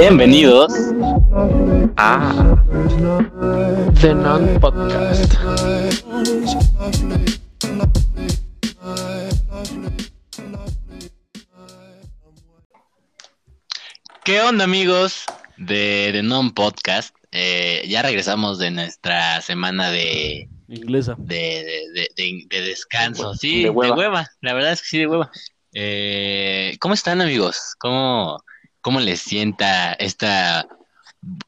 Bienvenidos a The Non Podcast. ¿Qué onda amigos de The Non Podcast? Eh, ya regresamos de nuestra semana de, Inglesa. de, de- de- de descanso. Sí, De hueva. La verdad es que sí, de hueva. Eh, ¿cómo están amigos? ¿Cómo, cómo les sienta esta,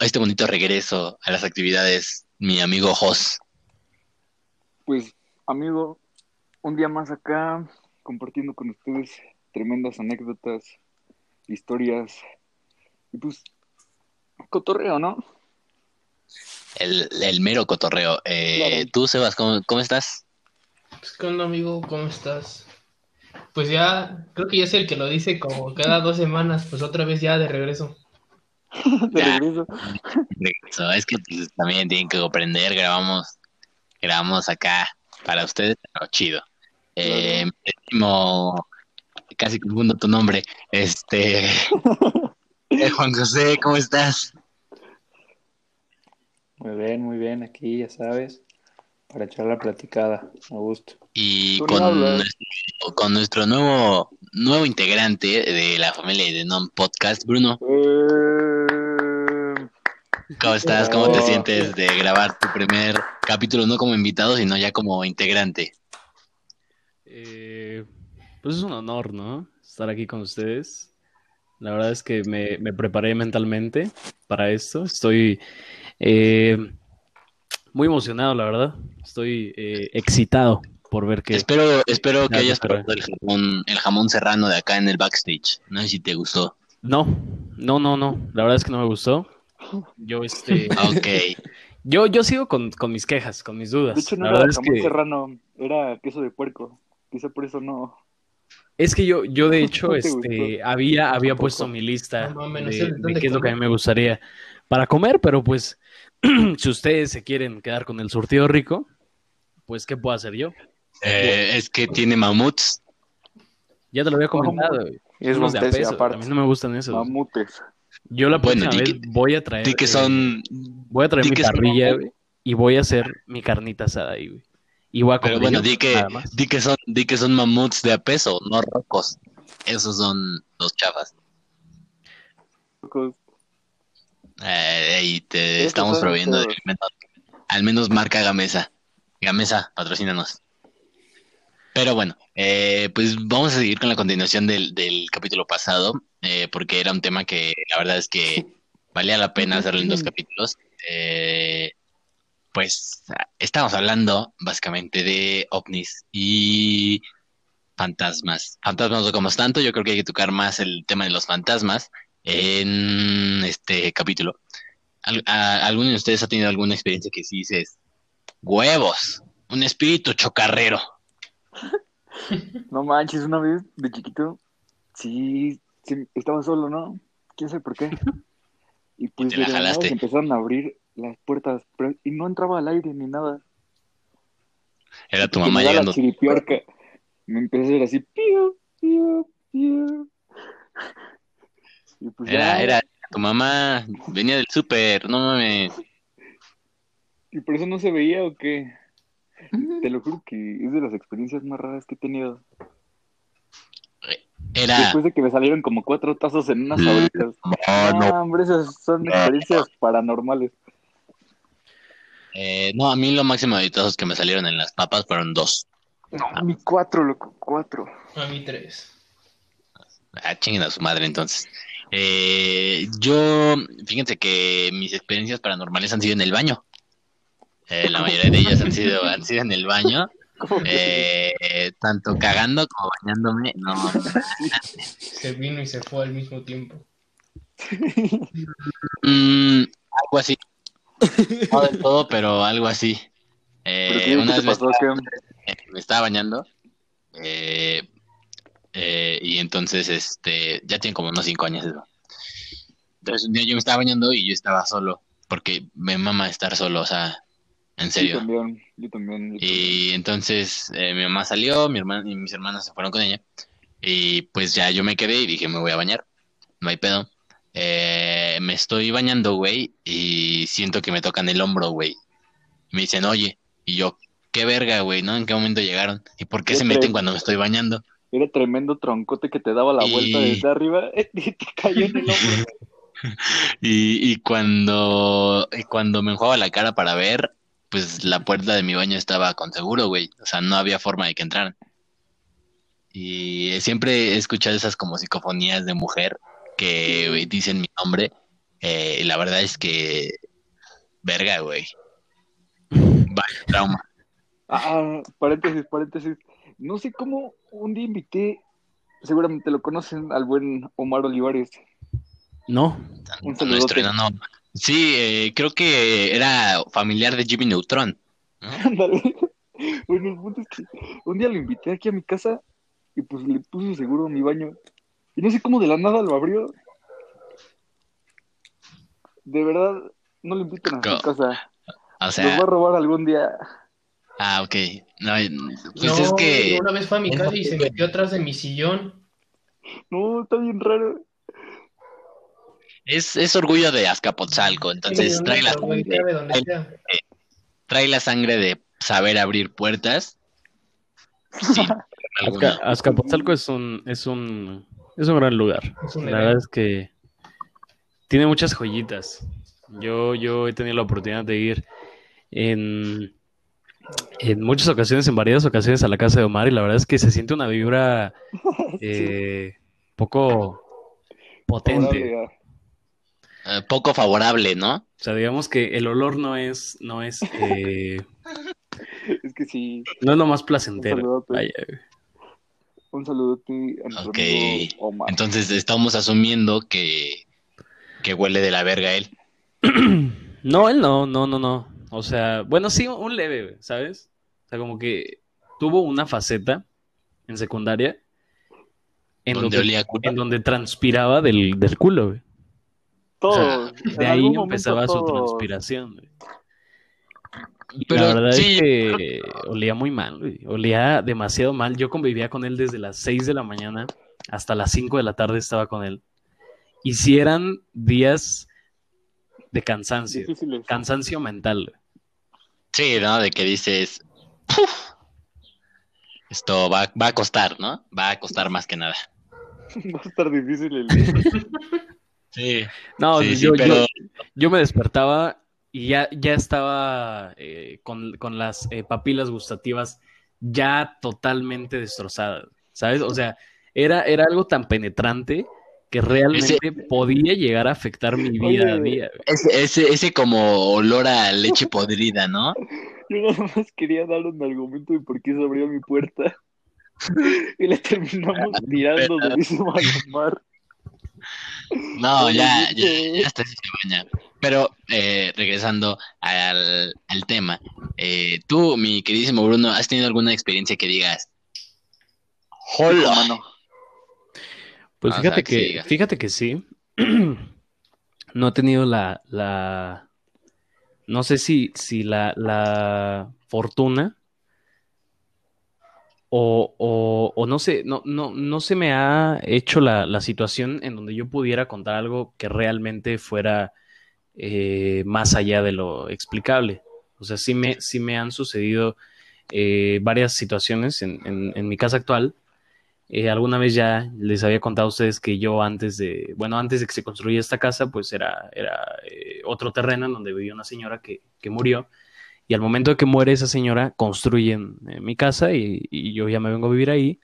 este bonito regreso a las actividades, mi amigo Jos? Pues, amigo, un día más acá compartiendo con ustedes tremendas anécdotas, historias y pues cotorreo, ¿no? El, el mero cotorreo. Eh, Claro. Tú, Sebas, ¿cómo, cómo estás? Pues, ¿qué onda, amigo? ¿Cómo estás? Pues ya, creo que ya es el que lo dice como cada dos semanas, pues otra vez ya de regreso. De Ya. regreso. Regreso. Es que pues, también tienen que comprender, grabamos, grabamos acá para ustedes, pero chido. Eh, queridísimo- casi confundo tu nombre. Este eh, Juan José, ¿cómo estás? Muy bien, muy bien, aquí ya sabes, para echar la platicada, a gusto. Y no con nuestro, con nuestro nuevo, nuevo integrante de la familia de Non Podcast, Bruno. Eh, ¿Cómo estás? ¿Cómo te Oh. sientes de grabar tu primer capítulo, no como invitado, sino ya como integrante? Eh, pues es un honor, ¿no? Estar aquí con ustedes. La verdad es que me, me preparé mentalmente para esto. Estoy eh, muy emocionado, la verdad. Estoy eh, excitado por ver que... Espero, espero que hayas probado el jamón, el jamón serrano de acá en el backstage. No sé si te gustó. No, no, no, no. La verdad es que no me gustó. Yo, este... Ok. Yo, yo sigo con, con mis quejas, con mis dudas. de hecho, no La era verdad es jamón que... serrano, era queso de puerco. Quizá por eso no. Es que yo, yo de hecho, ¿No te este, gustó? había, había puesto mi lista No de, de qué es lo que a mí me gustaría para comer, pero pues, si ustedes se quieren quedar con el surtido rico, pues, ¿qué puedo hacer yo? Eh, es que tiene mamuts. Ya te lo había comentado. Y es de a peso, aparte. A mí no me gustan esos. Mamutes. Yo la Bueno, próxima vez que- voy a traer, Di que eh, son. voy a traer mi parrilla, mamut. y voy a hacer mi carnita asada ahí, güey. Y voy a Pero comer bueno, yo, di que, di son, di que son mamuts de a peso, no rocos. Esos son los chafas. Eh, y te estamos proveyendo de alimentos. Al menos marca Gamesa. Gamesa, patrocínanos. Pero bueno, eh, pues vamos a seguir con la continuación del, del capítulo pasado, eh, porque era un tema que la verdad es que valía la pena hacerlo en dos capítulos. Eh, pues estamos hablando básicamente de ovnis y fantasmas. Fantasmas no tocamos tanto, yo creo que hay que tocar más el tema de los fantasmas en este capítulo. ¿Al- a- ¿Alguno de ustedes ha tenido alguna experiencia que sí dices, huevos, un espíritu chocarrero? No manches, una vez de chiquito, sí, sí, estaba solo, ¿no? ¿Quién sabe por qué? Y pues te la de la nada jalaste. se empezaron a abrir las puertas, pero- y no entraba al aire ni nada. Era tu mamá llegando. Me empecé a hacer así, piu, piu, piu. Y pues Era, ya, era tu mamá, venía del súper, no mames. y por eso no se veía o qué. Te lo juro que es de las experiencias más raras que he tenido. Era, Después de que me salieron como cuatro tazos en unas sabritas. no, no, No, hombre, esas son experiencias paranormales. eh, no, a mí lo máximo de tazos que me salieron en las papas fueron dos. No, mi cuatro, loco, cuatro. A mí tres. Ah, chinguen a su madre, entonces. Eh, yo, fíjense que mis experiencias paranormales han sido en el baño. Eh, la mayoría de ellas han sido, han sido en el baño. Eh, tanto cagando como bañándome. No, Se vino y se fue al mismo tiempo. mm, algo así. No del todo, pero algo así. Eh, ¿Pero qué, una qué vez me estaba, me estaba bañando. eh, eh, y entonces, este, ya tiene como unos cinco años eso. Entonces un día yo me estaba bañando y yo estaba solo, porque me mama estar solo, o sea, en Yo serio. también, yo también. yo también. Y entonces eh, mi mamá salió, mi hermana y mis hermanas se fueron con ella. Y pues ya yo me quedé y dije, me voy a bañar. No hay pedo. Eh, me estoy bañando, güey, y siento que me tocan el hombro, güey. Me dicen, oye, y yo, qué verga, güey, ¿no? ¿En qué momento llegaron? ¿Y por qué Qué se meten cuando me estoy bañando? Era tremendo troncote que te daba la Y- vuelta desde arriba y te cayó en el hombro. Y, y cuando, y cuando me enjuagaba la cara para ver, pues la puerta de mi baño estaba con seguro, güey. O sea, no había forma de que entraran. Y siempre he escuchado esas como psicofonías de mujer que dicen mi nombre. eh, y la verdad es que, verga, güey. Vaya trauma. Ah, paréntesis, paréntesis. No sé cómo un día invité, seguramente lo conocen, al buen Omar Olivares. No, Un saludote. enano. Sí, eh, creo que era familiar de Jimmy Neutron. ¿no? Ándale. Bueno, el punto es que un día lo invité aquí a mi casa y pues le puse seguro a mi baño. Y no sé cómo de la nada lo abrió. De verdad, no lo inviten a su Co- casa. O Los va a robar algún día. Ah, ok. No, pues no, es que... una vez fue a mi casa y se metió atrás de mi sillón. No, está bien raro. Es, es orgullo de Azcapotzalco, entonces Sí, trae la, sangre, donde sea. trae la sangre de saber abrir puertas. Sí, Azca- Azcapotzalco es un, es un, es un gran lugar. Es un La verdad es que tiene muchas joyitas. Yo, yo he tenido la oportunidad de ir en, en muchas ocasiones, en varias ocasiones a la casa de Omar y la verdad es que se siente una vibra eh, poco potente. Eh, poco favorable, ¿no? O sea, digamos que el olor no es, no es, eh, Es que sí, no es lo más placentero. un saludote a nuestro Ok. amigo Omar. Entonces estamos asumiendo que, que huele de la verga él. No, él no, no, no, no. O sea, bueno, sí, un leve, ¿sabes? O sea, como que tuvo una faceta en secundaria en Donde donde, olía a culo. en donde transpiraba del, del culo, güey. Todos. De ahí empezaba su transpiración, güey. Y Pero la verdad sí, es que olía muy mal, güey. Olía demasiado mal. Yo convivía con él desde las 6 de la mañana hasta las 5 de la tarde estaba con él. Y si eran días de cansancio, Difíciles. cansancio mental. Sí, ¿no? De que dices, "Uf, esto va, va a costar, ¿no? Va a costar más que nada. Va a estar difícil el día. Sí. No, Sí, sí, yo, pero- yo, yo me despertaba y ya, ya estaba eh, con, con las eh, papilas gustativas ya totalmente destrozadas, ¿sabes? O sea, era, era algo tan penetrante que realmente podía llegar a afectar mi vida a día. Ese, ese, ese como olor a leche podrida, ¿no? Yo nada más quería dar un argumento de por qué se abrió mi puerta. Y le terminamos tirando durísimo a Omar. No, ya, ya, ya hasta así se baña. Pero eh, regresando al, al tema, eh, tú, mi queridísimo Bruno, ¿has tenido alguna experiencia que digas? ¡Hola! Mano. Pues O sea, fíjate que fíjate que sí. No he tenido la, la, no sé si, si la, la fortuna o, o, o no sé, no, no, no se me ha hecho la, la situación en donde yo pudiera contar algo que realmente fuera eh, más allá de lo explicable. O sea, sí me, sí me han sucedido eh, varias situaciones en, en- en mi casa actual. Eh, alguna vez ya les había contado a ustedes que yo antes de, bueno, antes de que se construyera esta casa, pues era, era eh, otro terreno en donde vivía una señora que, que murió. Y al momento de que muere esa señora, construyen eh, mi casa y, y yo ya me vengo a vivir ahí.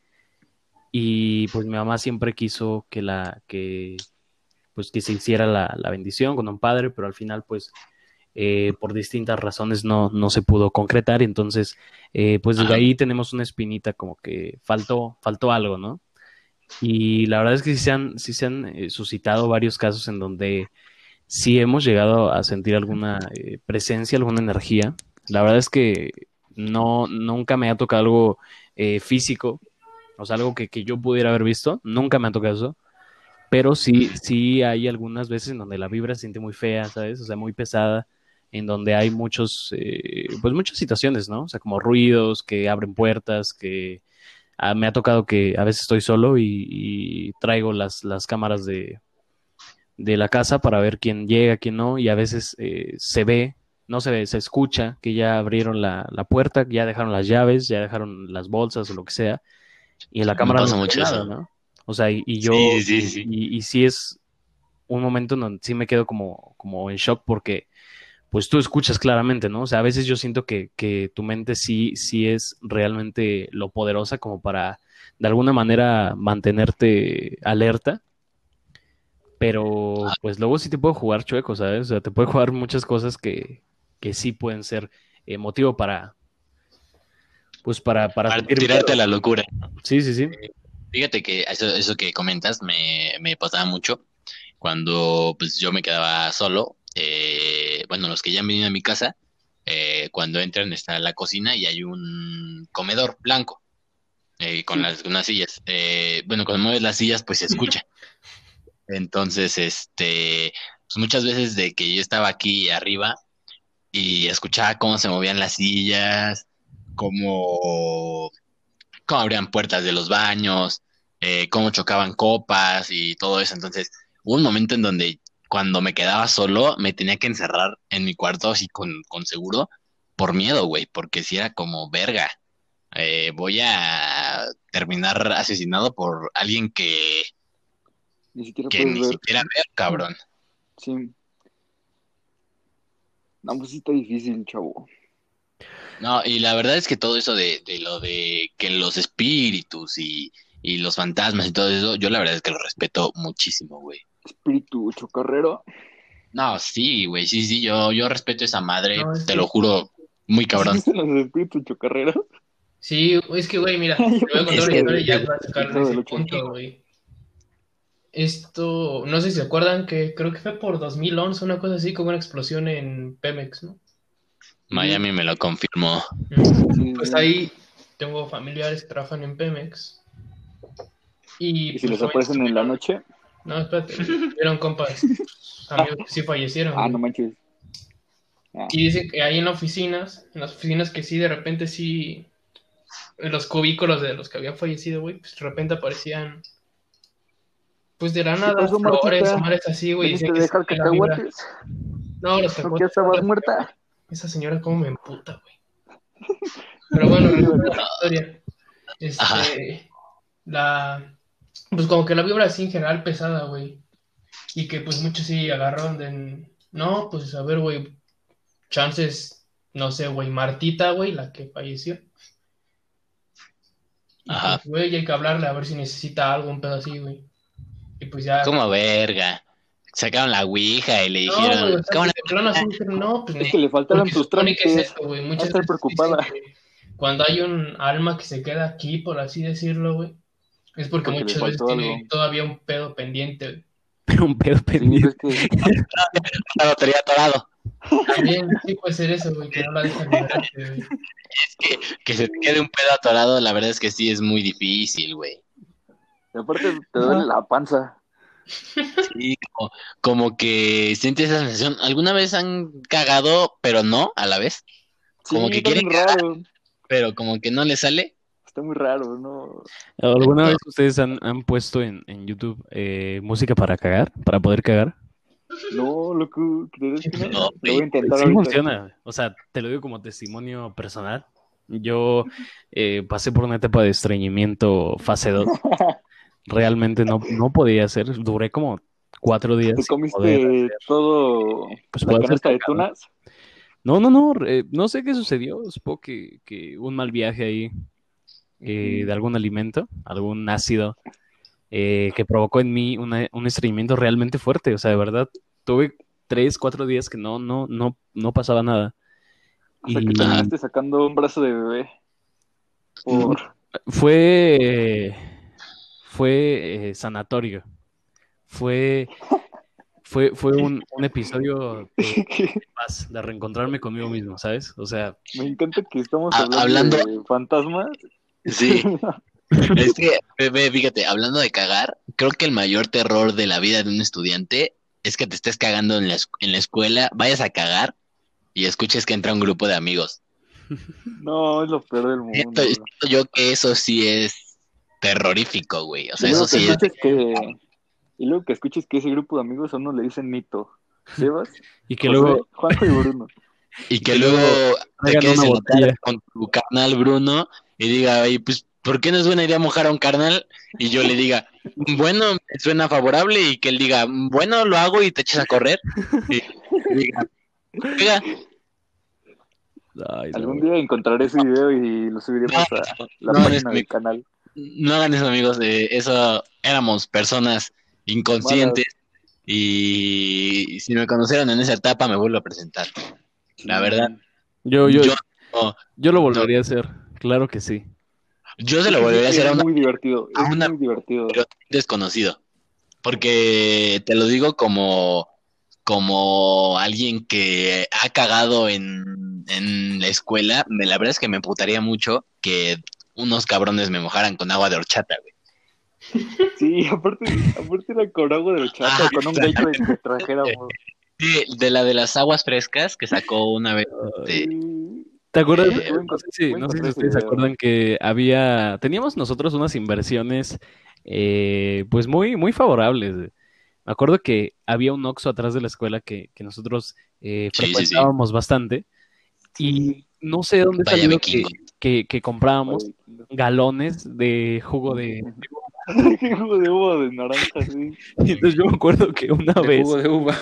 Y pues mi mamá siempre quiso que la, que, pues que se hiciera la, la bendición con un padre, pero al final, pues, eh, por distintas razones no, no se pudo concretar. Entonces, eh, pues desde Ajá. ahí tenemos una espinita como que faltó, faltó algo, ¿no? Y la verdad es que sí se han, sí se han eh, suscitado varios casos en donde sí hemos llegado a sentir alguna eh, presencia, alguna energía. La verdad es que no, nunca me ha tocado algo físico, o sea, algo que, que yo pudiera haber visto, nunca me ha tocado eso. Pero sí, sí hay algunas veces en donde la vibra se siente muy fea, ¿sabes? O sea, muy pesada, en donde hay muchos, eh, pues muchas situaciones, ¿no? O sea, como ruidos que abren puertas, que ah, me ha tocado que a veces estoy solo y, y traigo las, las cámaras de, de la casa para ver quién llega, quién no, y a veces eh, se ve, no se ve, se escucha que ya abrieron la, la puerta, ya dejaron las llaves, ya dejaron las bolsas o lo que sea, y en la cámara pasa no mucho ve nada, eso. ¿no? O sea, y, y yo, Sí, sí, sí. y, y sí es un momento en donde sí me quedo como, como en shock porque pues tú escuchas claramente, ¿no? O sea, a veces yo siento que, que tu mente sí, sí es realmente lo poderosa como para de alguna manera mantenerte alerta, pero pues luego sí te puede jugar chueco, ¿sabes? O sea, te puede jugar muchas cosas que, que sí pueden ser eh, motivo para, pues para, para tirarte a la locura. Sí, sí, sí. Fíjate que eso, eso que comentas me, me pasaba mucho cuando pues yo me quedaba solo. eh, bueno, los que ya han venido a mi casa, eh, cuando entran está la cocina y hay un comedor blanco eh, con las unas sillas. Eh, bueno, cuando mueves las sillas pues se escucha. Entonces, este, pues muchas veces de que yo estaba aquí arriba y escuchaba cómo se movían las sillas, cómo, cómo abrían puertas de los baños, eh, cómo chocaban copas y todo eso. Entonces, hubo un momento en donde cuando me quedaba solo, me tenía que encerrar en mi cuarto así con, con seguro por miedo, güey, porque si era como verga. eh, voy a terminar asesinado por alguien que, Ni siquiera que ni ver. siquiera veo, cabrón. Sí. No, pues sí está difícil, chavo. No, y la verdad es que todo eso de, de lo de que los espíritus y, y los fantasmas y todo eso, yo la verdad es que lo respeto muchísimo, güey. Espíritu chocarrero. No, sí, güey, sí, sí, yo, yo respeto esa madre, No, te que- lo juro, muy cabrón. ¿Existen los espíritus chocarreros? Sí, es que, güey, mira, te voy a contar una historia y ya Hijo de ese punto, güey. Esto, no sé si se acuerdan que creo que fue por 2011, una cosa así, como una explosión en Pemex, ¿no? Miami me lo confirmó. Sí, Pues sí. ahí tengo familiares que trabajan en Pemex. Y, ¿Y si pues, los güey, aparecen en la noche? No, espérate, vieron compas, amigos que sí fallecieron. Ah, no manches. Ah, Y dicen que hay en oficinas, en las oficinas que sí, de repente sí, en los cubículos de los que habían fallecido, güey, pues de repente aparecían, pues de la nada, pasó, flores, Martita? madres así, güey. ¿Viniste Decían a que la vibra. cacahuates? No, los ¿Por qué cacahuates. estabas muerta? Esa señora cómo me emputa, güey. Pero bueno, la historia. Ajá. Este, la, pues como que la vibra así en general pesada, güey. Y que pues muchos sí agarraron de, no, pues a ver, güey, chances, no sé, güey, Martita, güey, la que falleció. Y, Ajá. pues, güey, hay que hablarle a ver si necesita algo, un pedo así, güey. Y pues ya. Como verga. Sacaron la ouija y le No, güey, dijeron, o sea, "¿Cómo de le- plano así dijeron, no, pues Es que le faltaron tus que es trámites. esto, güey. Muchas estar preocupada. cuando hay un alma que se queda aquí, por así decirlo, güey, es porque, Porque le muchas veces faltó tiene algo. todavía un pedo pendiente, güey. un pedo Sí, pendiente. es que la lotería atorado? También sí puede ser eso, güey, que no la dejan güey. Es que, que se te quede un pedo atorado, la verdad es que sí es muy difícil, güey. y aparte te duele la panza. Sí, como, como que sientes esa sensación. ¿Alguna vez han cagado, pero no a la vez? Sí, Como que quieren raro. Pero como que no le sale. Está muy raro, ¿no? ¿Alguna vez ustedes han, han puesto en, en YouTube eh, música para cagar? ¿Para poder cagar? No, loco, ¿crees que no? No, voy güey, a intentar Sí ahorita. funciona. O sea, te lo digo como testimonio personal. Yo eh, pasé por una etapa de estreñimiento fase 2. Realmente no, no podía hacer. Duré como cuatro días. ¿Te comiste todo pues, la canasta de tunas? No, no, no. eh, no sé qué sucedió. Supongo que, que un mal viaje ahí eh, de algún alimento, algún ácido, eh, que provocó en mí una- un estreñimiento realmente fuerte. O sea, de verdad, tuve tres, cuatro días que no, no, no, no pasaba nada. O sea, que Y terminaste sacando un brazo de bebé. Por... fue, fue eh, sanatorio. Fue, fue, fue un, un episodio de paz, de reencontrarme conmigo mismo, ¿sabes? O sea, Me encanta que estamos Ha- hablando, hablando- de fantasmas. Sí. Es que, bebé, fíjate, hablando de cagar, creo que el mayor terror de la vida de un estudiante es que te estés cagando en la, en la escuela, vayas a cagar y escuches que entra un grupo de amigos. no, es lo peor del mundo. Siento, siento yo que eso sí es terrorífico, güey. O sea, eso sí es... que, Y luego que escuches que ese grupo de amigos a uno le dicen Nito. Sebas, Y que José, luego, Juanjo y Bruno. Y que que luego te quedes en con tu carnal Bruno y diga, oye, pues, ¿por qué no es buena idea mojar a un carnal? Y yo le diga, bueno, me suena favorable y que él diga, bueno, lo hago y te eches a correr. Y diga, "Oiga, Ay, no. Algún día encontraré ese video y lo subiremos a la no, página del canal. no hagan eso, amigos. eh, eso éramos personas inconscientes y si me conocieron en esa etapa me vuelvo a presentar. La verdad, Yo, yo, yo, lo volvería a hacer, claro que sí. yo se lo volvería a hacer a Es una muy divertido. a Es una- muy divertido. pero desconocido. Porque te lo digo como, como alguien que ha cagado en, en la escuela. Me, la verdad es que me putaría mucho que unos cabrones me mojaran con agua de horchata, güey. Sí, aparte, aparte era con agua de horchata, Ah, con un gaito de trajéramos. Sí, de la de las aguas frescas que sacó una vez. este, Sí. ¿Te acuerdas? Eh, no sé si, no sé ustedes se acuerdan que había, teníamos nosotros unas inversiones, eh, pues muy, muy favorables. Me acuerdo que había un Oxxo atrás de la escuela que, que nosotros eh, Sí, sí, sí. frecuentábamos bastante y no sé de dónde Vaya salió que, que, que comprábamos galones de jugo de... Jugo de uva de naranja, sí. Y entonces yo me acuerdo que una De vez, jugo de uva.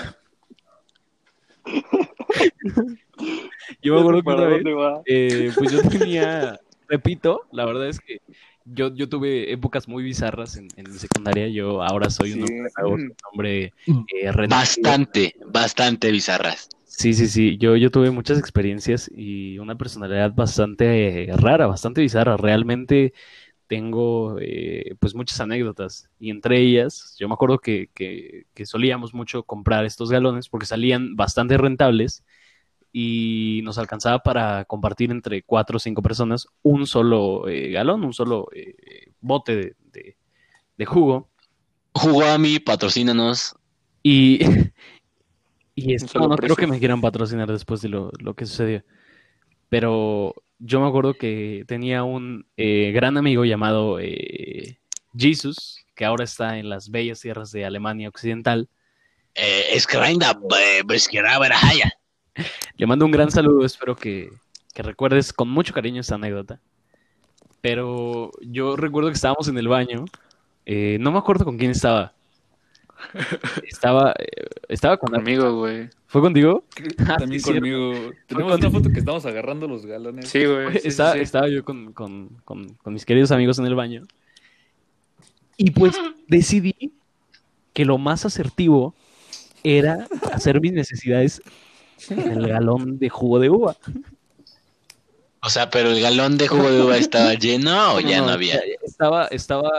Yo me acuerdo que ¿Para una vez dónde va? Eh, pues yo tenía, repito, la verdad es que yo, yo tuve épocas muy bizarras en, en mi secundaria. Yo ahora soy un hombre, un eh, renacido. Bastante, bastante bizarras. Sí, sí, sí. Yo, yo tuve muchas experiencias y una personalidad bastante eh, rara, bastante bizarra. Realmente tengo eh, pues muchas anécdotas y entre ellas yo me acuerdo que, que, que solíamos mucho comprar estos galones porque salían bastante rentables y nos alcanzaba para compartir entre cuatro o cinco personas un solo eh, galón, un solo eh, bote de, de- de jugo. Jugó a mí, patrocínanos. Y, y esto no creo que me quieran patrocinar después de lo, lo que sucedió. Pero yo me acuerdo que tenía un eh, gran amigo llamado eh, Jesus, que ahora está en las bellas tierras de Alemania Occidental. Eh, es que eh, pues, que era verajaya. Le mando un gran saludo, espero que, que recuerdes con mucho cariño esta anécdota. Pero yo recuerdo que estábamos en el baño, eh, no me acuerdo con quién estaba. Estaba, eh, estaba con... Conmigo, güey. ¿Fue contigo? Ah, También sí, cierto. conmigo. Tenemos con- una foto que estamos agarrando los galones. Sí, güey. sí, estaba, sí. estaba yo con, con- con- con mis queridos amigos en el baño. Y pues decidí que lo más asertivo era hacer mis necesidades en el galón de jugo de uva. O sea, pero el galón de jugo de uva estaba lleno o ya no, había. Estaba, estaba.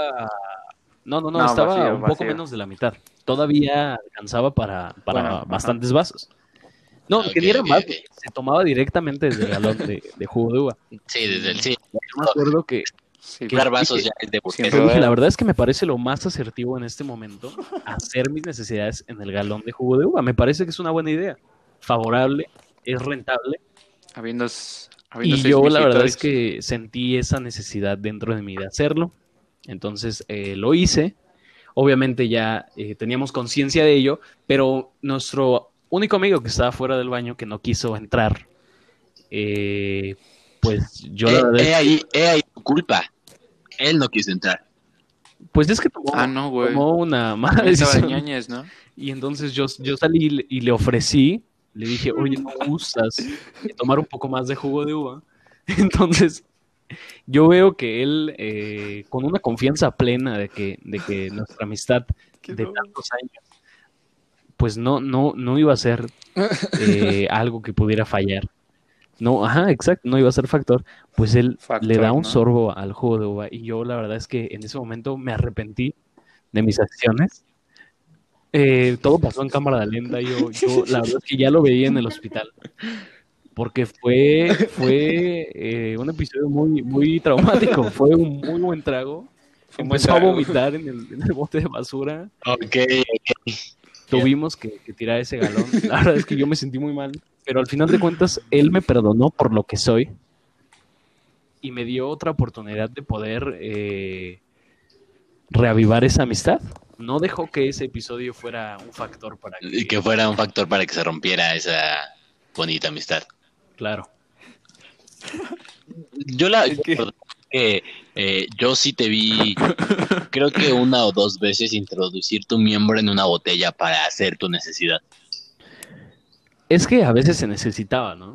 No, no, no, No, estaba vacío, un poco vacío. menos de la mitad. Todavía alcanzaba para, para Bueno, ajá. bastantes vasos. No, Ok, que ni eran ok, vasos, ok. se tomaba directamente desde el galón de, de jugo de uva. Sí, desde el sí. Yo me acuerdo que Sí, que- vasos ya es de dije, la verdad es que me parece lo más asertivo en este momento hacer mis necesidades en el galón de jugo de uva. Me parece que es una buena idea. Favorable, es rentable. Habiendo, habiendo Y yo la verdad es que sentí esa necesidad dentro de mí de hacerlo. Entonces eh, lo hice. Obviamente ya eh, teníamos conciencia de ello, pero nuestro único amigo que estaba fuera del baño, que no quiso entrar, eh, pues yo la Eh, verdad eh, ahí, eh, ahí tu culpa. Él no quiso entrar. Pues es que tomó, Ah, no, güey. tomó una mala decisión. Ñañez, ¿no? Y entonces yo, yo salí y le- y le ofrecí, le dije, oye, ¿no gustas tomar un poco más de jugo de uva? Entonces, yo veo que él, eh, con una confianza plena de que, de que nuestra amistad de tantos años, pues no, no, no iba a ser eh, algo que pudiera fallar. No, ajá, exacto, no iba a ser factor. Pues él Factor, le da un ¿no? sorbo al jugo de uva y yo la verdad es que en ese momento me arrepentí de mis acciones. Eh, todo pasó en cámara lenta. Yo, yo la verdad es que ya lo veía en el hospital. Porque fue, fue eh, un episodio muy, muy traumático. Fue un muy buen trago. Empezó a vomitar en el, en el bote de basura. Ok, Tuvimos que, que tirar ese galón. La verdad es que yo me sentí muy mal. Pero al final de cuentas, él me perdonó por lo que soy. Y me dio otra oportunidad de poder eh, reavivar esa amistad. no dejó que ese episodio fuera un factor para que... Y que fuera un factor para que se rompiera esa bonita amistad. Claro. Yo la Es que- que eh, yo sí te vi, creo que una o dos veces introducir tu miembro en una botella para hacer tu necesidad. Es que a veces se necesitaba, ¿no?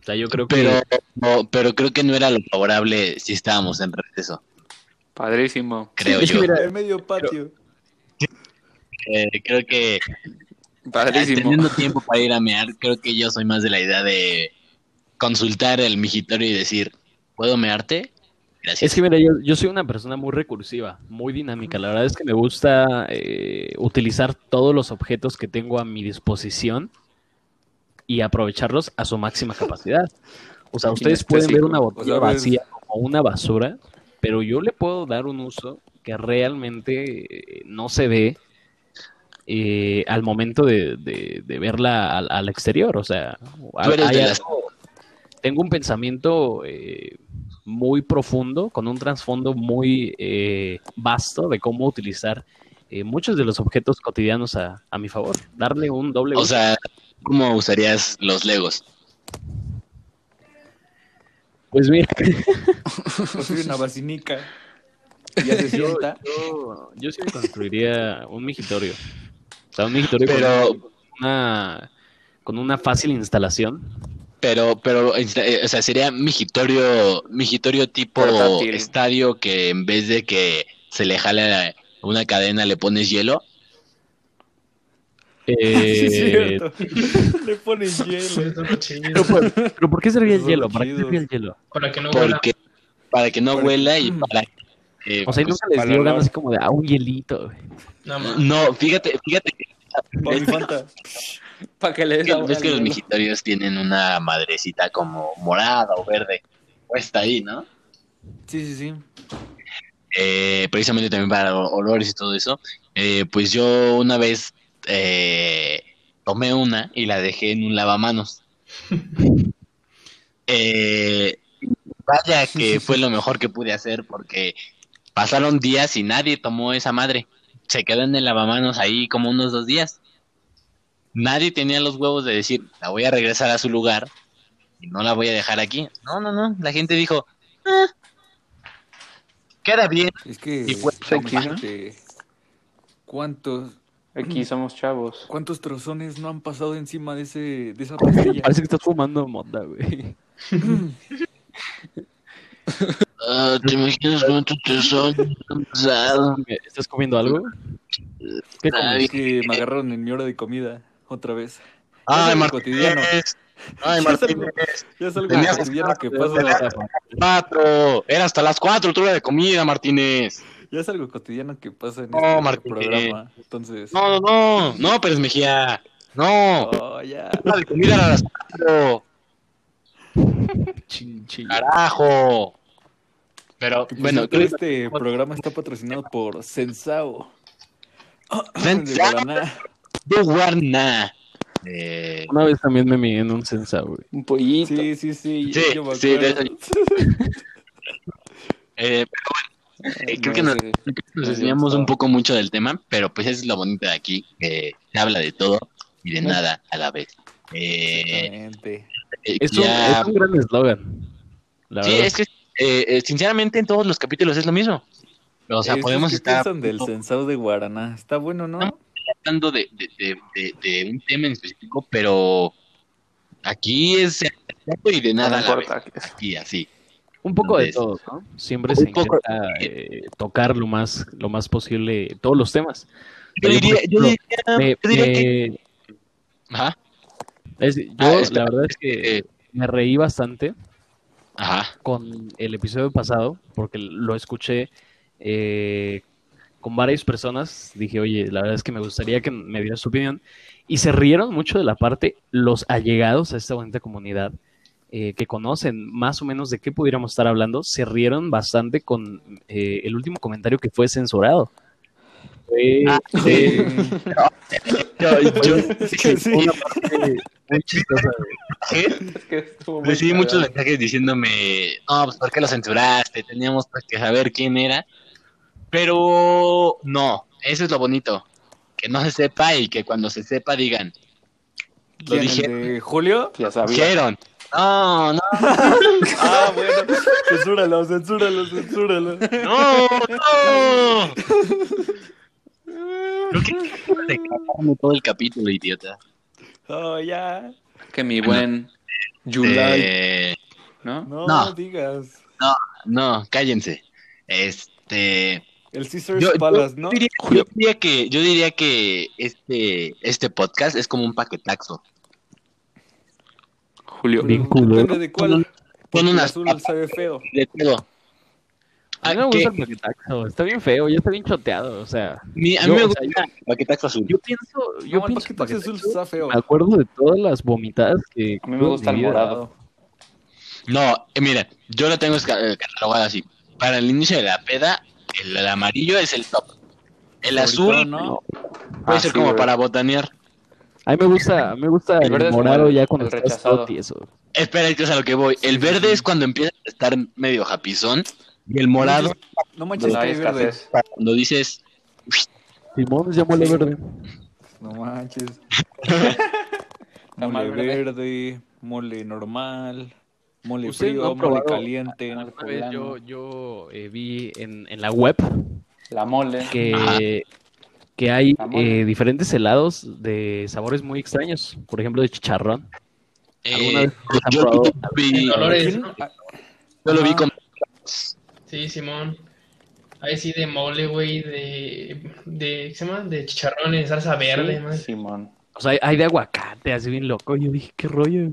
O sea, yo creo que... Pero, no, pero creo que no era lo favorable si estábamos en receso, Padrísimo. creo que yo. mira, En medio patio. Eh, creo que Padrísimo. teniendo tiempo para ir a mear, creo que yo soy más de la idea de consultar el migitorio y decir, ¿puedo mearte? Gracias. Es que mira, yo, yo soy una persona muy recursiva, muy dinámica. La verdad es que me gusta eh, utilizar todos los objetos que tengo a mi disposición y aprovecharlos a su máxima capacidad. O sea, ustedes pueden ver una botella O sea, ves- vacía como una basura, pero yo le puedo dar un uso que realmente eh, no se ve eh, al momento de, de- de verla al, al exterior. O sea, Tú eres hay de las- algo- tengo un pensamiento eh, muy profundo, con un trasfondo muy eh, vasto de cómo utilizar eh, muchos de los objetos cotidianos a, a mi favor. Darle un doble O sea, ¿cómo usarías los legos? Pues mira, Construye una basinica. Ya se yo, sienta. yo, yo sí me construiría un migitorio. O sea, un migitorio Pero, con una, con una fácil instalación. Pero, pero, eh, o sea, sería migitorio, migitorio tipo Portátil. estadio que en vez de que se le jale una cadena le pones hielo. Sí, Eh, es cierto. Le ponen hielo. chido. pero, por- pero ¿por qué serviría el hielo? lo ¿Para qué serviría el hielo? Para que no huela. Porque, para que no Para- huela y para que, O sea, ¿y pues, nunca les dio ganas así como de, ah, un hielito. güey? No, fíjate, fíjate que Pa' mi Fanta. Para que le des ves que los hielo. migitorios tienen una madrecita como morada o verde puesta ahí, ¿no? Sí, sí, sí. eh, precisamente también para olores y todo eso, eh, pues yo una vez eh, tomé una y la dejé en un lavamanos. Eh, vaya que fue lo mejor que pude hacer porque pasaron días y nadie tomó esa madre. Se quedó en el lavamanos ahí como unos dos días. Nadie tenía los huevos de decir, la voy a regresar a su lugar y no la voy a dejar aquí. No, no, no. La gente dijo, "Ah, queda bien. Es que. Y fue imagínate ¿Cuántos, Aquí somos chavos. ¿Cuántos trozones no han pasado encima de, ese, de esa pastilla? Parece que estás fumando monda, güey. Ah, ¿Te imaginas cuánto te son pesado? ¿Estás comiendo algo? ¿Qué comes? Que me agarraron en mi hora de comida otra vez. Ay, cotidiano. Ay, Martínez. Ya es algo Tenías cotidiano que pasa. Cuatro. Era hasta las cuatro tu hora de comida, Martínez. Ya es algo cotidiano que pasa en No, este programa. Entonces. No, no, no. No, Pérez Mejía. No. Oh, ya. La de comida era a las cuatro. Carajo. Pero, bueno, este programa está patrocinado por Sensao. Sensao. Guaraná. de Guarna. Eh, Una vez también me miré en un güey. Un pollito. Sí, sí, sí. Sí, yo me sí, de eh, pero bueno, eh, creo que No nos, que gustó. un poco mucho del tema, pero pues eso es lo bonito de aquí, que se habla de todo y de nada a la vez. Eh, Exactamente. eh, Es un, ya- es un gran eslogan. Sí, verdad. es que sinceramente en todos los capítulos es lo mismo. O sea, Es- podemos ¿qué estar piensan del Sensao de Guaraná? Está bueno, ¿no? No. Hablando de, de- de- de- de un tema en específico, pero aquí es y de nada No a la Aquí así. Un poco de todo, ¿no? Siempre se poco- intenta eh, tocar lo más, lo más posible todos los temas. Yo diría, yo diría, Me- yo diría que... Ajá, es- yo, Ah, espera, la verdad es que eh, me reí bastante ajá. con el episodio pasado, porque lo escuché eh, con varias personas. Dije, oye, la verdad es que me gustaría que me dieras su opinión. Y se rieron mucho de la parte, los allegados a esta bonita comunidad, eh, que conocen más o menos de qué pudiéramos estar hablando, se rieron bastante con eh, el último comentario que fue censurado. Fue, Ah, Yo, yo Es que sí. una parte muy chistosa. Es que recibí muchos mensajes diciéndome, no, pues ¿por qué lo censuraste? Teníamos pues, que saber quién era. Pero no, Eso es lo bonito. Que no se sepa y que cuando se sepa digan. Lo ¿Quién, el dije. de Julio? Ya sabía. Dijeron. No, no, Ah, bueno. Censúralo, censúralo, censúralo. no, no. Creo que cagarme todo el capítulo, idiota. Oh, ya. Que mi buen July, Eh, ¿no? No, No. digas. no, cállense. Este. El Caesar's Yo, yo Palace, ¿no? diría, yo diría que, yo diría que este, este podcast es como un paquetaxo. Julio. Depende de cuál. Con El unas azul sabe feo. de todo. A mí me Ah, gusta el paquetaxo, está bien feo, ya está bien choteado, o sea, Mi- a mí Yo, me o gusta sea, el paquetaxo azul. yo pienso, yo No, el pienso que paquete azul paquetaxo, está feo. me acuerdo de todas las vomitadas que... A mí me gusta el vida. morado. No, eh, mira, yo lo tengo eh, catalogado así. Para el inicio de la peda, el, el amarillo es el top. El azul ¿no? puede Ah, ser sí, como güey. para botanear. A mí me gusta, a mí me gusta El el, verde morado el- ya cuando el estás rechazado. todo tieso. Espera, es a lo que voy. El verde sí. es cuando empieza a estar medio japizón. Y el morado, No manches, No que hay verde. cuando dices, Simón ya mole verde. No manches. Mole verde, mole normal, mole ¿Ustedes no frío, han mole caliente. Vez yo, yo eh, vi en, en la web La mole. que, que hay La mole. eh, diferentes helados de sabores muy extraños, por ejemplo de chicharrón. ¿Alguna eh, yo, probado? yo vi-. ¿no? Yo lo vi con... Sí, Simón. Ahí sí de mole, güey, de, de, ¿qué se llama? De chicharrones, salsa verde, Sí, más. Simón. O sea, hay, hay de aguacate, así bien loco. Yo dije, qué rollo.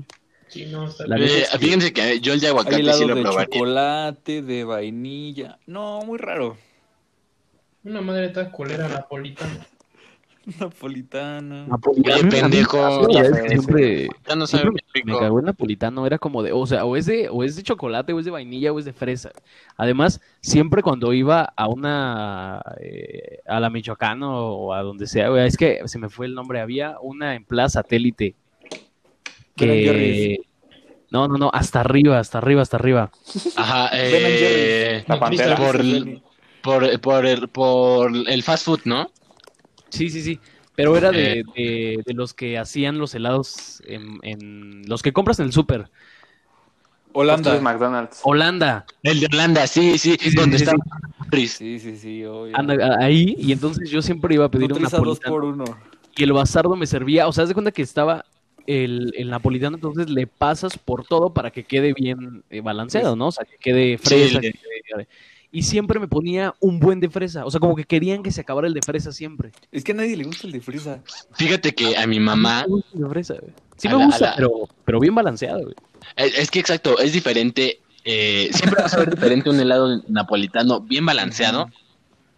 Sí, no, está bien. Eh, fíjense que yo el de aguacate sí lo de probaría. chocolate, de vainilla. No, muy raro. Una madre toda culera napolitana. Oye, mí- a mí- pendejo, siempre, Ya no sabe me cagó el napolitano. Era como de, o sea, o es de, o es de chocolate, o es de vainilla, o es de fresa. Además, siempre cuando iba a una, eh, a la Michoacano o a donde sea, es que se me fue el nombre. Había una en Plaza Satélite que, no, no, no, hasta arriba, hasta arriba, hasta arriba. Ajá, eh, La pantera. por, por, por, el, por el fast food, ¿no? Sí, sí, sí. Pero era de, Eh. de, de los que hacían los helados en, en los que compras en el súper. Holanda. McDonald's. Holanda. El de Holanda, sí, sí, Sí, donde sí, está sí. Sí, sí, sí, obvio. Anda a- ahí y entonces yo siempre iba a pedir un Nutriza dos napolitano por uno. y el bastardo me servía, o sea, haz de cuenta que estaba el, el napolitano, entonces le pasas por todo para que quede bien eh, balanceado, ¿no? O sea, que quede fresa. Sí, que quede- y siempre me ponía un buen de fresa, o sea, como que querían que se acabara el de fresa siempre. Es que a nadie le gusta el de fresa. Fíjate que a mi mamá, Me gusta el de fresa, güey. Sí me la- gusta, la- pero, pero bien balanceado, güey. es, es que exacto, es diferente. eh, siempre vas a ver diferente un helado napolitano bien balanceado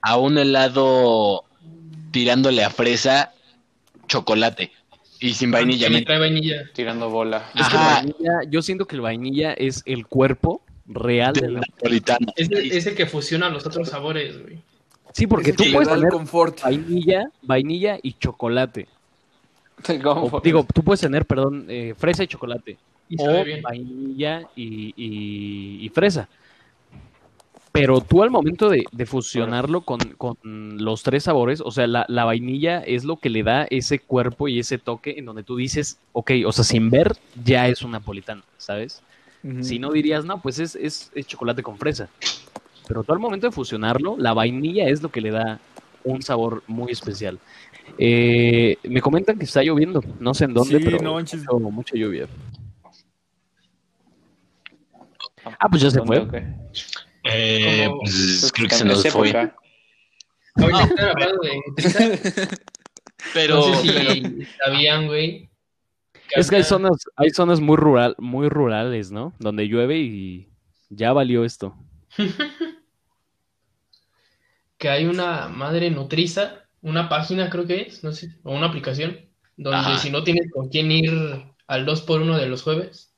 a un helado tirándole a fresa, chocolate y sin vainilla. Que le ¿me- trae vainilla. Tirando bola. Es que el Ajá. vainilla, yo siento que el vainilla es el cuerpo real del del napolitano. Es, es el que fusiona los otros sabores, güey. Sí, porque Es el tú puedes el tener confort. vainilla, vainilla y chocolate. El O, digo, tú puedes tener, perdón, eh, fresa y chocolate. Y o vainilla y, y- y fresa. Pero tú al momento de, de fusionarlo con, con los tres sabores, o sea, la, la vainilla es lo que le da ese cuerpo y ese toque en donde tú dices, ok, o sea, sin ver ya es un napolitano, ¿sabes? Si no dirías, no, pues es, es, es chocolate con fresa. Pero tú al momento de fusionarlo, la vainilla es lo que le da un sabor muy especial. Eh, me comentan que está lloviendo, no sé en dónde, Sí, pero no manches. mucho- mucha lluvia. Ah, pues ya se ¿Dónde fue. o qué? Eh, pues, creo que se nos fue. época. Ahorita están hablando de Nutriza. Pero, no sé si sabían, güey. Es que hay zonas, hay zonas muy rural, muy rurales, ¿no? Donde llueve y ya valió esto. que hay una madre nutriza, una página creo que es, no sé, o una aplicación, donde Ajá. si no tienes con quién ir al 2x1 de los jueves,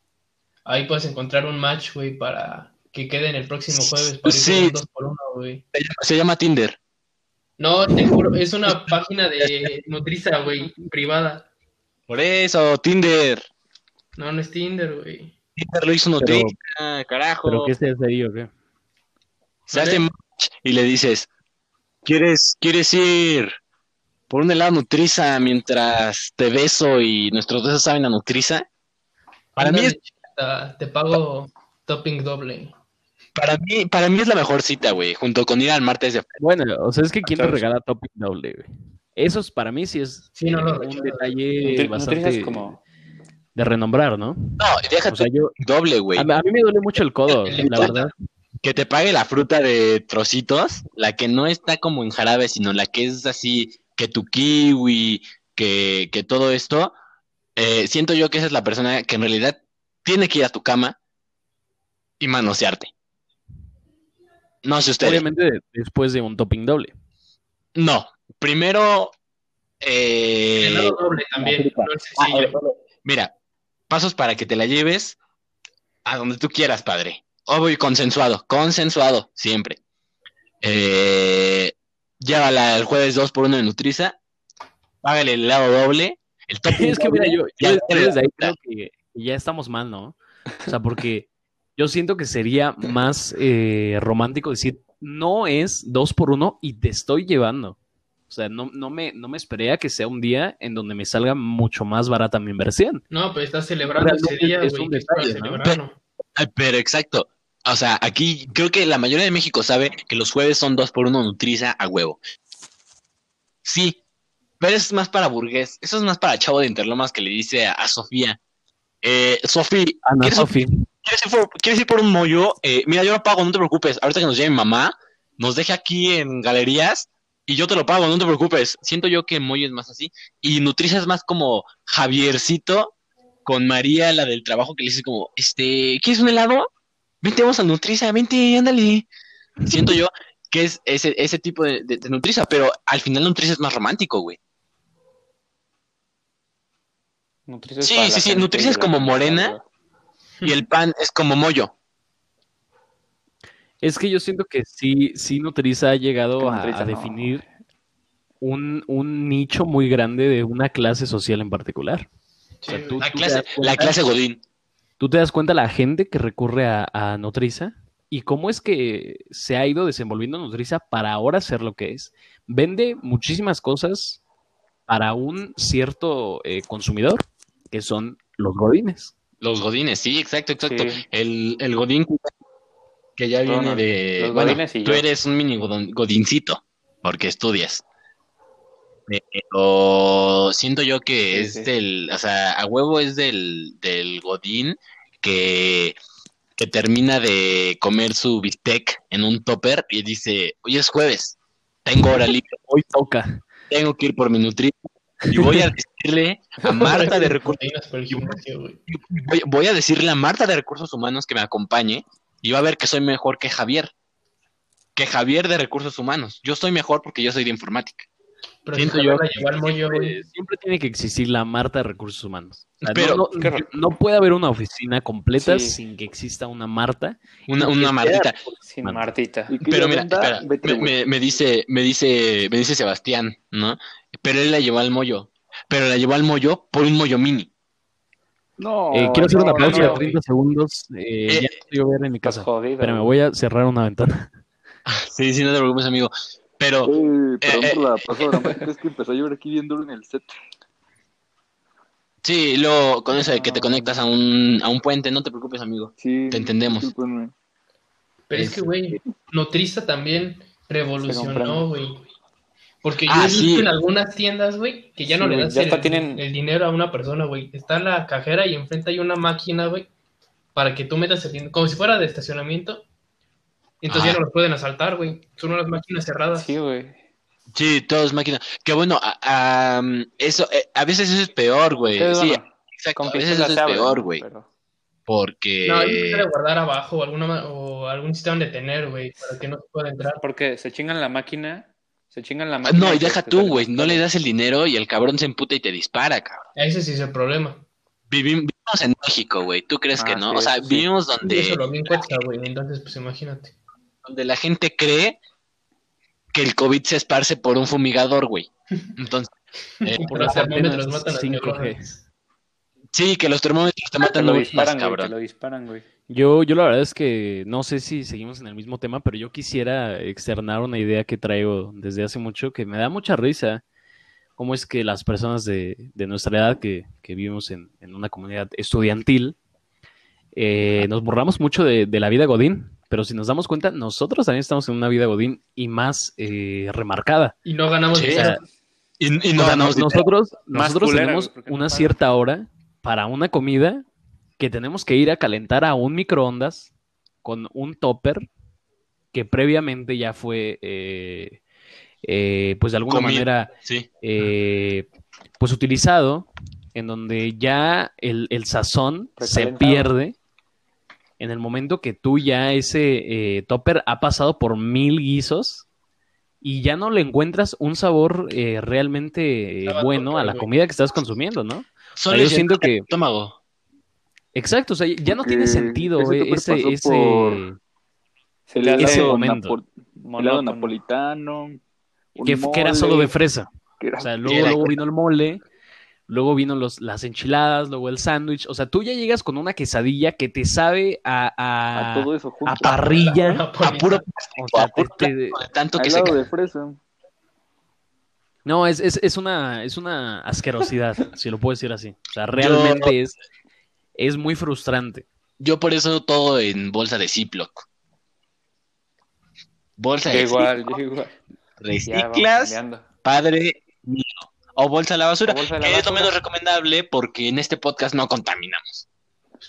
ahí puedes encontrar un match, güey, para que quede en el próximo jueves para ir Sí. por un 2x1, güey. se llama Tinder. No, te juro, es una página de nutriza, güey, privada. Por eso, Tinder. No, no es Tinder, güey. Tinder lo hizo Pero- Nutriza, carajo. ¿Pero qué se hace ahí o qué? Se hace match y le dices, ¿Quieres, quieres ir por un helado Nutriza mientras te beso y nuestros besos saben a Nutriza? Para mí, es, Ándale, Te pago topping doble. Para mí, para mí es la mejor cita, güey, junto con ir al martes de Bueno, o sea, es que ¿quién te regala topping doble, güey? Eso es, para mí sí es Sí, no lo un detalle bastante como... de renombrar, ¿no? No, déjate O sea, yo, doble, güey. a, a mí me duele mucho el codo, El- el la verdad. Que te pague la fruta de trocitos, la que no está como en jarabe, sino la que es así, que tu kiwi, que, que todo esto. eh, siento yo que esa es la persona que en realidad tiene que ir a tu cama y manosearte. No sé ustedes. Obviamente de- después de un topping doble. No, primero, eh, El helado doble también, el ah, mira, pasos para que te la lleves a donde tú quieras, padre. Obvio y consensuado, consensuado, siempre. Eh, llévala el jueves 2 por 1 de Nutriza, págale el helado doble. El topping Es que mira, yo, ya yo- desde ahí creo que ya estamos mal, ¿no? O sea, porque yo siento que sería más eh, romántico decir, no es dos por uno y te estoy llevando. O sea, no, no, me, no me esperé a que sea un día en donde me salga mucho más barata mi inversión. No, pero estás celebrando ese día, es güey. un detalle, Pero exacto. O sea, aquí creo que la mayoría de México sabe que los jueves son dos por uno Nutriza a huevo. Sí, pero eso es más para burgués. Eso es más para chavo de Interlomas que le dice a, a Sofía. Eh, Sofía, Ana ¿quieres, Sofi. ¿Quieres ir por, quieres ir por un mollo? Eh, mira, yo lo pago, no te preocupes. Ahorita que nos lleve mi mamá, nos deje aquí en galerías y yo te lo pago, no te preocupes. Siento yo que mollo es más así. Y Nutriza es más como Javiercito con María, la del trabajo, que le dice como, este, ¿quieres un helado? Vente, vamos a Nutriza, vente, ándale. Siento yo que es ese, ese tipo de, de, de Nutriza, pero al final Nutriza es más romántico, güey. Nutriza Sí, sí, sí, Nutriza es como morena. Y el pan es como mollo. Es que yo siento que sí, sí Nutriza ha llegado Que a, Nutriza a no. definir un, un nicho muy grande de una clase social en particular. O sea, Sí, tú- La tú clase, das la cuenta- clase Godín. Tú te das cuenta la gente que recurre a, a Nutriza y cómo es que se ha ido desenvolviendo Nutriza para ahora ser lo que es. Vende muchísimas cosas para un cierto eh, consumidor, que son los godines. Los godines, sí, exacto, exacto. Sí. El, el godín que ya viene de... los Bueno, godines y tú yo. eres un mini godon- godincito, porque estudias. Pero siento yo que Sí, es sí. del... O sea, a huevo es del, del godín que, que termina de comer su bistec en un topper y dice, hoy es jueves, tengo hora libre, Hoy toca. tengo que ir por mi nutrición y voy a decirle a Marta de Recursos voy, voy a decirle a Marta de Recursos Humanos que me acompañe y va a ver que soy mejor que Javier. Que Javier de Recursos Humanos. Yo soy mejor porque yo soy de informática. Pero Siento si yo. Siempre, siempre tiene que existir la Marta de Recursos Humanos. O sea, Pero- no, no- no puede haber una oficina completa Sí. sin que exista una Marta. Una, una Martita. Sin. Martita. Pero mira, espera, me- me dice, me dice, me dice Sebastián, ¿no? Pero él la llevó al mollo. Pero la llevó al mollo por un mollo mini. No, Eh, quiero hacer no, una pausa no, de no. 30 segundos. Eh, Eh, ya estoy a ver en mi casa. jodido. Pero me voy a cerrar una ventana. Sí, sí, no te preocupes, amigo. Pero Eh, perdón Eh, por la pausa dramática, es que empezó a llover aquí bien duro en el set. sí, luego con eso de que te conectas a un, a un puente, no te preocupes, amigo. Sí, Te entendemos. Pero es que, güey, Nutriza también revolucionó, güey. Porque yo Ah, he visto sí. en algunas tiendas, güey, que ya no Sí, le das el, hasta tienen- el dinero a una persona, güey. Está la cajera y enfrente hay una máquina, güey, para que tú metas el dinero, como si fuera de estacionamiento. Y entonces Ah. ya no los pueden asaltar, güey. Son unas máquinas cerradas. Sí, güey. Sí, todo es máquina. Que bueno, a, a- eso, eh, a veces eso es peor, güey. Pero Sí, bueno, exacto. A veces eso es peor, güey. Pero- Porque. No, hay que guardar abajo o, alguna, ma- o algún sistema de tener, güey, para que no se pueda entrar. Porque se chingan la máquina. Se chingan la máquina. No, y deja te tú, güey. No le das el dinero y el cabrón se emputa y te dispara, cabrón. Ese sí es el problema. Vivim- vivimos en México, güey. ¿Tú crees Ah, que no? sí, o sea, sí. vivimos donde, eso lo vi en Cuetza, güey. Entonces, pues imagínate. donde la gente cree que el COVID se esparce por un fumigador, güey. Entonces, eh, Por los termómetros matan a 5G. neuronas. sí, que los termómetros te Te matan lo no disparan, güey. Te cabrón. lo disparan, güey. Yo, yo la verdad es que no sé si seguimos en el mismo tema, pero yo quisiera externar una idea que traigo desde hace mucho que me da mucha risa. Cómo es que las personas de, de nuestra edad que, que vivimos en, en una comunidad estudiantil, eh, nos borramos mucho de, de la vida Godín, pero si nos damos cuenta, nosotros también estamos en una vida Godín y más eh, remarcada. Y no ganamos Sí. O sea, dinero. Y, o sea, ganamos nosotros, nosotros culera, tenemos no una cierta hora para una comida que tenemos que ir a calentar a un microondas con un topper que previamente ya fue, eh, eh, pues de alguna manera, Sí. eh, pues utilizado, en donde ya el, el sazón se pierde en el momento que tú ya ese eh, topper ha pasado por mil guisos y ya no le encuentras un sabor eh, realmente Estaba bueno a la comida que estás consumiendo, ¿no? Solo yo siento que- estómago. Exacto, o sea, ya no tiene sentido ese ese, ese... por- Se le ese helado momento. napo- helado napolitano. que, que era solo de fresa. que era- O sea, luego, Era- luego vino el mole, luego vino los, las enchiladas, luego el sándwich. O sea, tú ya llegas con una quesadilla que te sabe a, a a, todo eso junto. a parrilla. A puro O sea, a puro te- te- tanto Al que se helado de fresa. No, es, es, es una, es una asquerosidad, si lo puedo decir así. O sea, realmente es, es muy frustrante. Yo por eso todo en bolsa de Ziploc. Bolsa de igual, Ziploc, igual. Reciclas, padre mío. O bolsa a la basura. Bolsa la que es lo menos recomendable porque en este podcast no contaminamos.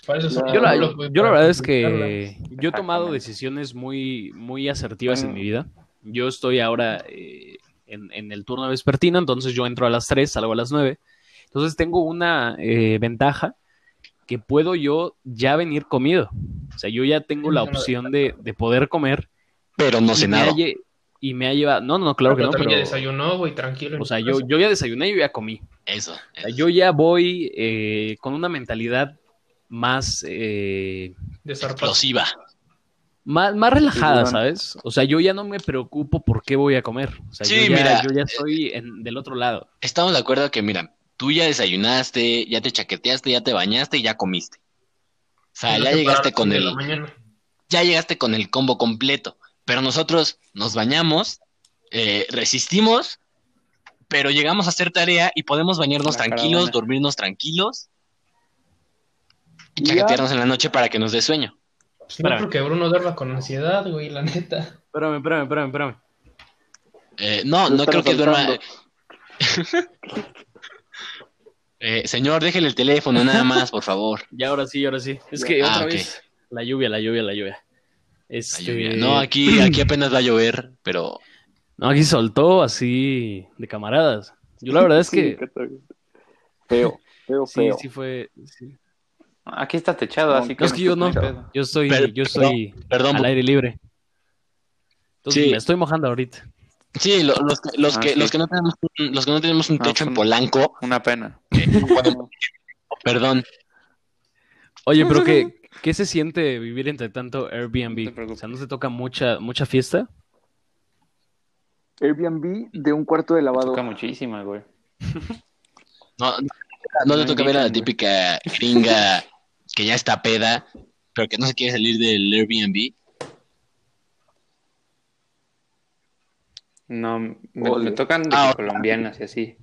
Pues eso Yo la, yo verdad es que yo he tomado decisiones muy, muy asertivas en Mm. mi vida. Yo estoy ahora eh, en, en el turno vespertino, entonces yo entro a las 3, salgo a las 9. Entonces tengo una eh, ventaja que puedo yo ya venir comido. O sea, yo ya tengo la opción de, de poder comer Pero no sé nada. lle- y me ha llevado... No, no, no, claro que no, pero... ya desayunó, güey, tranquilo. O sea, yo, yo ya desayuné y yo ya comí. Eso. O sea, eso. yo ya voy eh, con una mentalidad más... eh. Explosiva. más, más relajada. ¿sabes? O sea, yo ya no me preocupo por qué voy a comer. O sea, Sí, yo, ya, mira. yo ya estoy en- del otro lado. Estamos de acuerdo que, mira, tú ya desayunaste, ya te chaqueteaste, ya te bañaste y ya comiste. O sea, No ya te llegaste con el, ya llegaste con el combo completo. Pero nosotros nos bañamos, eh, resistimos, pero llegamos a hacer tarea y podemos bañarnos La tranquilos, caravana. dormirnos tranquilos y ya. chaquetearnos en la noche para que nos dé sueño. Pues no, porque Bruno duerma con ansiedad, güey, la neta. Espérame, espérame, espérame, espérame. Eh, no, no creo que duerma. Eh, señor, déjele el teléfono nada más, por favor. Ya, ahora sí, ahora sí. Es que Ah, otra vez, la lluvia, la lluvia, la lluvia. La Este... lluvia. No, aquí, aquí apenas va a llover, pero no, aquí soltó así de camaradas. Yo la verdad es que tal. Feo, feo, sí, feo. sí fue... sí. Aquí está techado, No, así que. No, es que yo no, yo estoy, Pero- yo estoy perdón. al aire libre. Entonces Sí. me estoy mojando ahorita. Sí, lo- los, que- los, Ah, que, sí. los que no tenemos un, los que no tenemos un techo en Polanco, Una pena. perdón, Oye, pero ¿qué, qué se siente vivir entre tanto No Airbnb? preocupes. O sea, ¿no se toca mucha, mucha fiesta? Airbnb de un cuarto de lavado. Toca muchísima, güey. no, no te No toca ver a la típica gringa que ya está peda, pero que no se quiere salir del Airbnb. No, me, tocan de Ah, colombianas y así.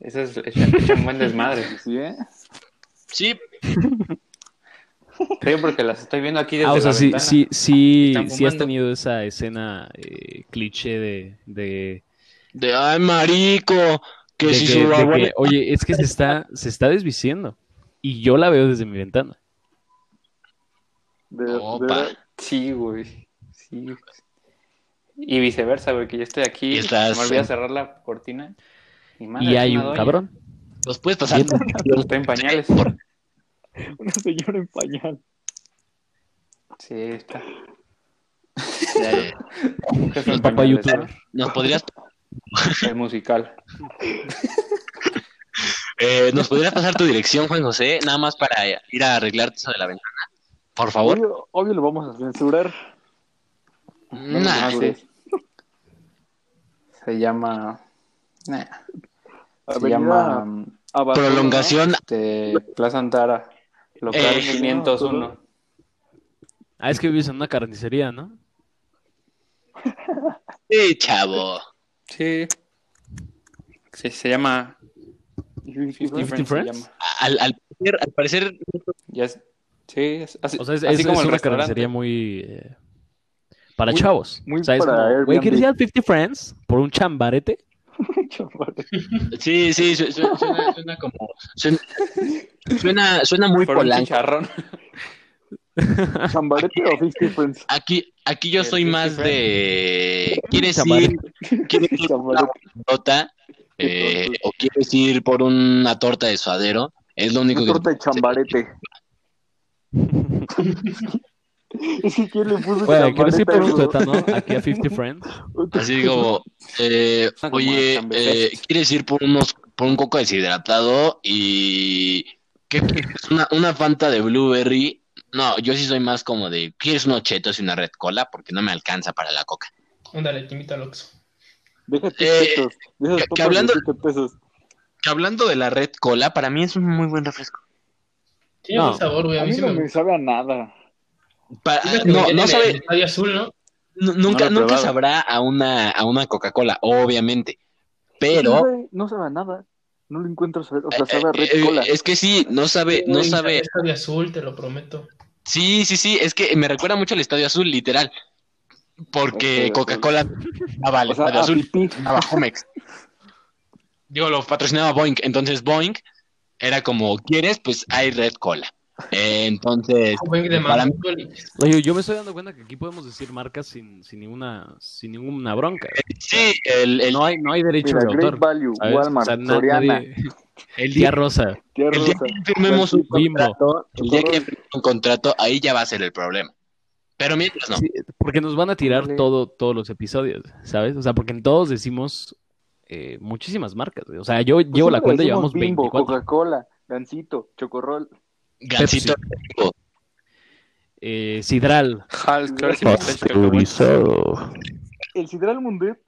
Eso es echan, echan buen desmadre. ¿Sí, eh? Sí, Creo porque las estoy viendo aquí desde Ah, o sea, la sí, ventana. sí, sí, sí has tenido esa escena eh, cliché de, de, de ay marico, que de si que- su que, abuela- oye, es que se está, se está desviciendo. Y yo la veo desde mi ventana. De, de- Opa. Sí, güey. Sí. Y viceversa, güey, que yo estoy aquí, Y estás- me olvidé cerrar la cortina. Y, madre, Y hay un doña. cabrón. los puedes pasar. Está en pañales. Una señora en pañal. Sí, está. El papá youtuber. nos podrías, El musical. eh, nos podrías pasar tu dirección, Juan José, nada más para ir a arreglarte eso de la ventana, por favor. Obvio, obvio lo vamos a censurar. No, Nah, sí. Se llama. nah, se llama. prolongación este, Plaza Antara. Local Eh, 501. Ah, es que vives en una carnicería, ¿no? Sí, chavo. Sí. Sí, se llama 50 Friends? Friends. se Friends? llama. Al, al parecer, al parecer, Ya es- sí, es así, O sea, es, así es- como es el una carnicería muy... eh, para Muy- chavos. muy o sea, para güey. ¿quieres ir al 50 Friends por un chambarete? sí, sí, su- su- suena, suena como, suena, suena, suena muy Por polanco. chicharrón. ¿Chambarete o 50 Friends? Aquí, aquí yo soy 50 más de, ¿quieres ir, quieres ir por una torta eh, o quieres ir por una torta de suadero? Es lo único Una que torta de chambarete. Es que ¿quién le puso Güey, ¿quieres ir por un chambarete a eso? tuétano aquí a 50 Friends? Así como, eh, Como oye, Chambefest. eh, ¿quieres ir por unos, por un coco deshidratado y qué quieres? Una, una Fanta de blueberry? No, yo sí soy más como de, ¿quieres unos chetos y una red cola? Porque no me alcanza para la coca. Ándale, te invito al Oxxo. Déjate Eh, chetos. De que- que de hablando- siete pesos. Que hablando de la red cola, para mí es un muy buen refresco. Tiene No. buen sabor, güey. A A mí mí sí no me me sabe a nada. Pa- Fíjate que no, no sabe, el estadio azul, ¿no? nu- nunca, No nunca sabrá a una, a una Coca-Cola, obviamente. No Pero sabe, no sabe a nada. No lo encuentro saber. O sea, eh, sabe a red eh, cola. es que sí, no sabe, no sabe. Estadio azul, te lo prometo. Sí, sí, sí, es que me recuerda mucho al Estadio Azul, literal. Porque Coca-Cola daba al O sea, Estadio a Azul, Homex. Digo, lo patrocinaba Boeing. Entonces Boeing era como, ¿quieres? Pues hay Red Cola. Eh, entonces, de para mí-. Oye, yo me estoy dando cuenta que aquí podemos decir marcas sin, sin ninguna, sin ninguna bronca. sí, el, el, No hay, no hay derecho Mira, de Great autor. Value, ¿sabes? Walmart, O sea, na- Soriana, nadie- El día rosa. Tía el día que firmemos un contrato, el día que un contrato, ahí ya va a ser el problema. Pero mientras no. Sí, porque nos van a tirar todo, todos los episodios, ¿sabes? O sea, porque en todos decimos eh, muchísimas marcas. O sea, yo Pues llevo la siempre cuenta y llevamos Bimbo, 24. Coca-Cola, Gansito, Chocorrol. Gansito. Eh, Sidral. Hal, claro, sí, que. El Sidral Mundet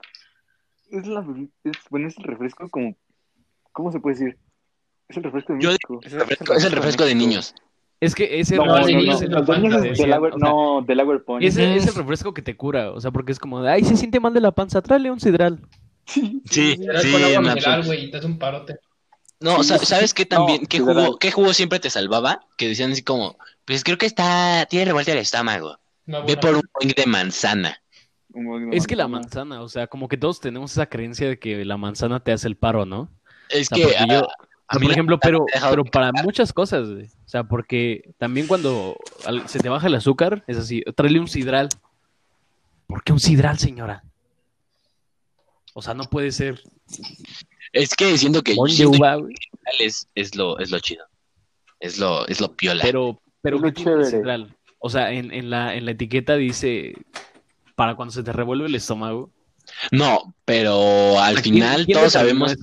es la es, bueno, es el refresco como ¿cómo se puede decir? Es el refresco de Yo- México. Es Es el refresco de niños. Es que ese No, No, no, de no, niños no, es el la de Delaware, o sea, no, Delaware Point. Ese es el refresco que te cura. O sea, porque es como de, ay, se siente mal de la panza, tráele un Sidral. Sí, Sí, sí, con agua en mineral, absoluto. güey, y te hace un parote. No, Sí, ¿sabes sí. qué también? No, ¿Qué, jugo. ¿Qué jugo siempre te salvaba? Que decían así como, pues creo que está, tiene revuelta el estómago. Ve por un boing de manzana. Es que la manzana, o sea, como que todos tenemos esa creencia de que la manzana te hace el paro, ¿no? Es O sea, que, porque yo- ah, a mí por ejemplo, pero, me ha dejado pero para muchas cosas, güey. O sea, porque también cuando se te baja el azúcar, es así, tráele un sidral. ¿Por qué un sidral, señora? O sea, no puede ser Es que siento que, siento es, es, lo, es lo chido. Es lo, es lo piola. Pero, pero ¿qué tiene sidral? O sea, en, en la, en la etiqueta dice para cuando se te revuelve el estómago. No, pero al O sea, ¿quién- final quién todos sabemos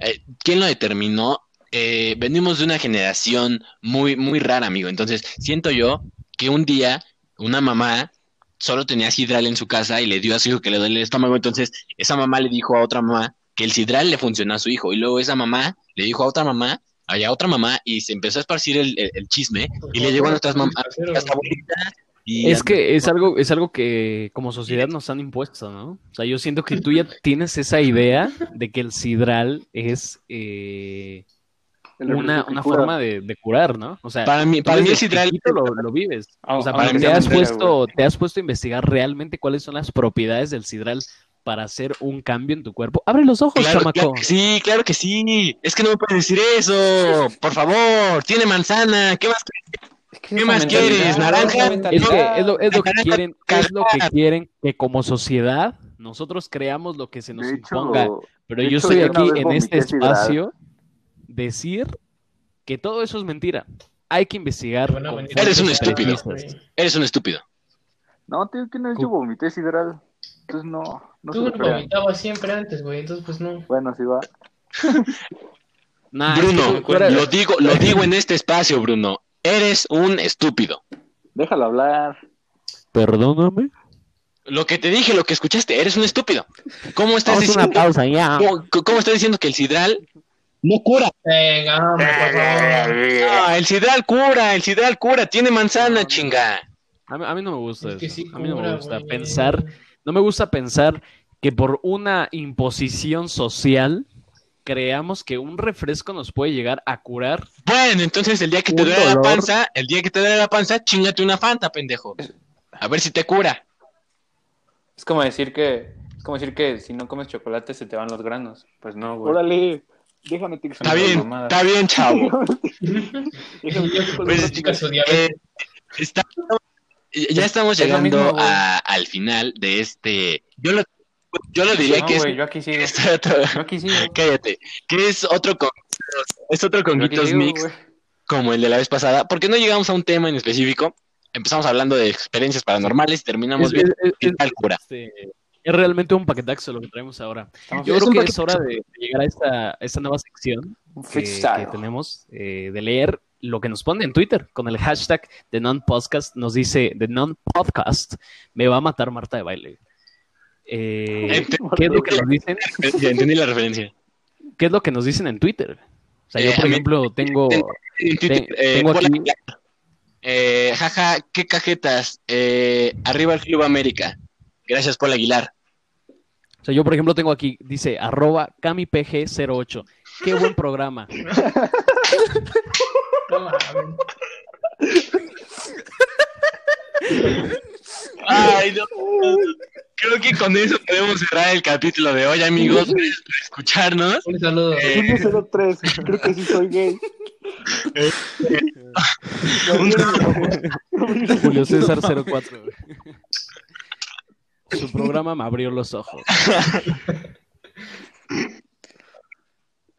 eh, quién lo determinó. Eh, venimos de una generación muy, muy rara, amigo. Entonces, siento yo que un día una mamá solo tenía sidral en su casa y le dio a su hijo que le duele el estómago. Entonces, esa mamá le dijo a otra mamá que el sidral le funcionó a su hijo. Y luego esa mamá le dijo a otra mamá, a otra mamá, y se empezó a esparcir el, el- el chisme. Y le llegó a nuestras mamás. Y Es que es algo, es algo que como sociedad nos han impuesto, ¿no? O sea, yo siento que tú ya tienes esa idea de que el sidral es eh, una, forma de, de curar, ¿no? O sea, para mí, para mí el sidral lo, lo vives. O sea, Ah, para aunque te has puesto, te has puesto a investigar realmente cuáles son las propiedades del sidral para hacer un cambio en tu cuerpo. Abre los ojos, Claro, chamaco. claro que sí, claro que sí. Es que no me puedes decir eso. Por favor, tiene manzana. ¿Qué más? Es que ¿Qué esa más mentalidad, quieres? ¿Naranja? Es que es lo, es lo que quieren, es lo que quieren que como sociedad nosotros creamos lo que se nos De hecho, imponga. Pero yo hecho, estoy aquí en este espacio decir que todo eso es mentira. Hay que investigar. Eres un estúpido. Eres un estúpido. No, tío, que no yo vomité sidral. Entonces no, no Tú vomitabas siempre antes, güey, entonces pues no. Bueno, sí va. Nah, Bruno, lo digo, lo digo en este espacio, Bruno. Eres un estúpido. Déjalo hablar. Perdóname. Lo que te dije, lo que escuchaste, eres un estúpido. ¿Cómo estás Vamos a una diciendo? pausa ya. ¿Cómo, cómo estás diciendo que el sidral no cura? Venga, hombre, por favor. No, el sidral cura, el sidral cura, tiene manzana, chinga. A mí, a mí no me gusta Es que eso. sí a mí no me gusta pensar, no me gusta pensar que por una imposición social creamos que un refresco nos puede llegar a curar. Bueno, entonces el día que te duele la panza, el día que te duele la panza, chingate una fanta, pendejo. A ver si te cura. Es como decir que, es como decir que si no comes chocolate se te van los granos. Pues no, güey. Órale, déjame te Está bien, está bien, chavo. Déjame te Pues, Eh, está- ya estamos Es llegando mismo, a- al final de este. Yo lo, yo lo diría No, que es, güey, yo aquí sigo. es otro- Yo aquí sigo. cállate, que es otro con, es otro conguitos mix como el de la vez pasada, porque no llegamos a un tema en específico. Empezamos hablando de experiencias paranormales y terminamos Es, viendo tal cura. este, es realmente un paquetaxo lo que traemos ahora. Estamos- Yo Es creo que es hora de, llegar a esta, esta nueva sección que, que tenemos eh, de leer lo que nos pone en Twitter con el hashtag de non-podcast. Nos dice de non-podcast, me va a matar Marta de baile. Eh, ¿Qué es lo que nos dicen? Ya entendí la referencia. ¿Qué es lo que nos dicen en Twitter? O sea, yo, Eh, por mí- tengo, En Twitter, Te- eh, tengo hola, aquí- eh, jaja, qué cajetas. Eh, arriba el Club América. Gracias, Paul Aguilar. o sea, yo, por ejemplo, tengo aquí, dice arroba camipg08. Qué buen programa. No mames. Ay, no. Creo que con eso podemos cerrar el capítulo de hoy, amigos. Gracias por escucharnos. Un saludo. Eh, Julio 03, creo que sí soy gay. Un Julio César 04. güey. Su programa me abrió los ojos.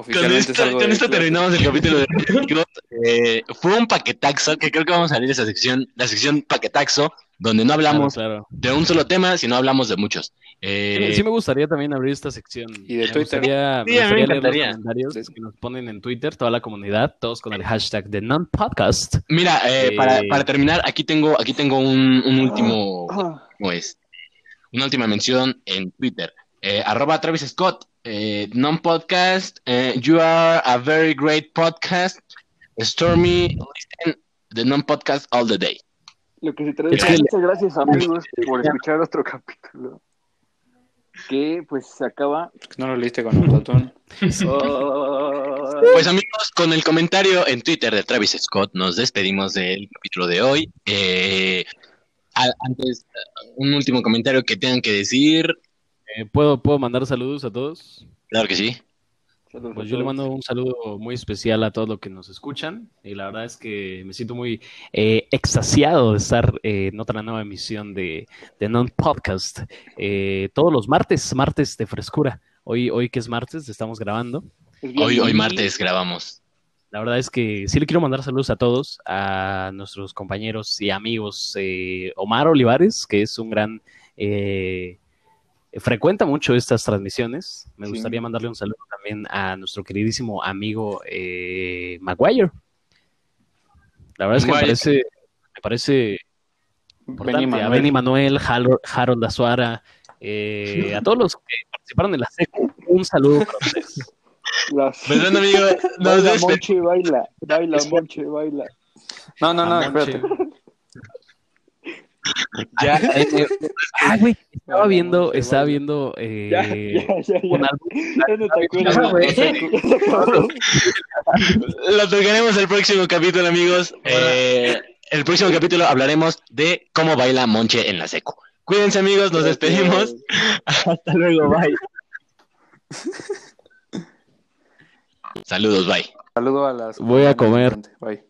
Con Oficialmente esto, salgo con esto terminamos el capítulo de. Eh, fue un paquetaxo que creo que vamos a salir de esa sección, la sección paquetaxo, donde no hablamos Claro, claro. de un solo tema, sino hablamos de muchos. Eh, Sí, me- sí me gustaría también abrir esta sección. Y de me Twitter. Gustaría, Sí, me gustaría leer los comentarios Sí. que nos ponen en Twitter, toda la comunidad, todos con el hashtag de non-podcast. Mira, eh, Eh, para, para terminar, aquí tengo, aquí tengo un, un último, Ah, ¿cómo es? Una última mención en Twitter. Eh, arroba Travis Scott, eh, non-podcast, eh, you are a very great podcast. Stormy, listen the non-podcast all the day. Lo que se trae Es que- muchas gracias amigos por escuchar otro capítulo. Que pues se acaba. No lo leíste con autotune. Pues amigos, con el comentario en Twitter de Travis Scott nos despedimos del capítulo de hoy. Eh, antes, un último comentario que tengan que decir. Eh, ¿puedo, ¿Puedo mandar saludos a todos? Claro que sí. Pues yo le mando un saludo muy especial a todos los que nos escuchan y la verdad es que me siento muy eh, extasiado de estar eh, en otra nueva emisión de, de Non Podcast eh, todos los martes, martes de frescura. Hoy, hoy que es martes, estamos grabando. Hoy, hoy martes grabamos. La verdad es que sí le quiero mandar saludos a todos, a nuestros compañeros y amigos. eh, Omar Olivares, que es un gran... eh, frecuenta mucho estas transmisiones. Me Sí. gustaría mandarle un saludo también a nuestro queridísimo amigo eh, Maguire. La verdad es que me parece, me parece importante. Benny A. Benny Manuel, Harold, Harold Azuara, eh, a todos los que participaron en la secu, un saludo para ustedes. Las... Perdón, amigo, nos Baila. Monche, baila. Baila, Monche, baila. No, no, no, espérate. Ya, Eh, eh, ah, güey, estaba viendo, estaba viendo eh, ya, ya, un ya. álbum. Ya no te acuerdas. Ya, güey. Ya se acabó. Lo tocaremos el próximo capítulo, amigos. Eh, el próximo capítulo hablaremos de cómo baila Monche en la seco. Cuídense, amigos, nos despedimos. Hasta luego, bye. Saludos, bye. Saludo a las. Voy a comer. Bye.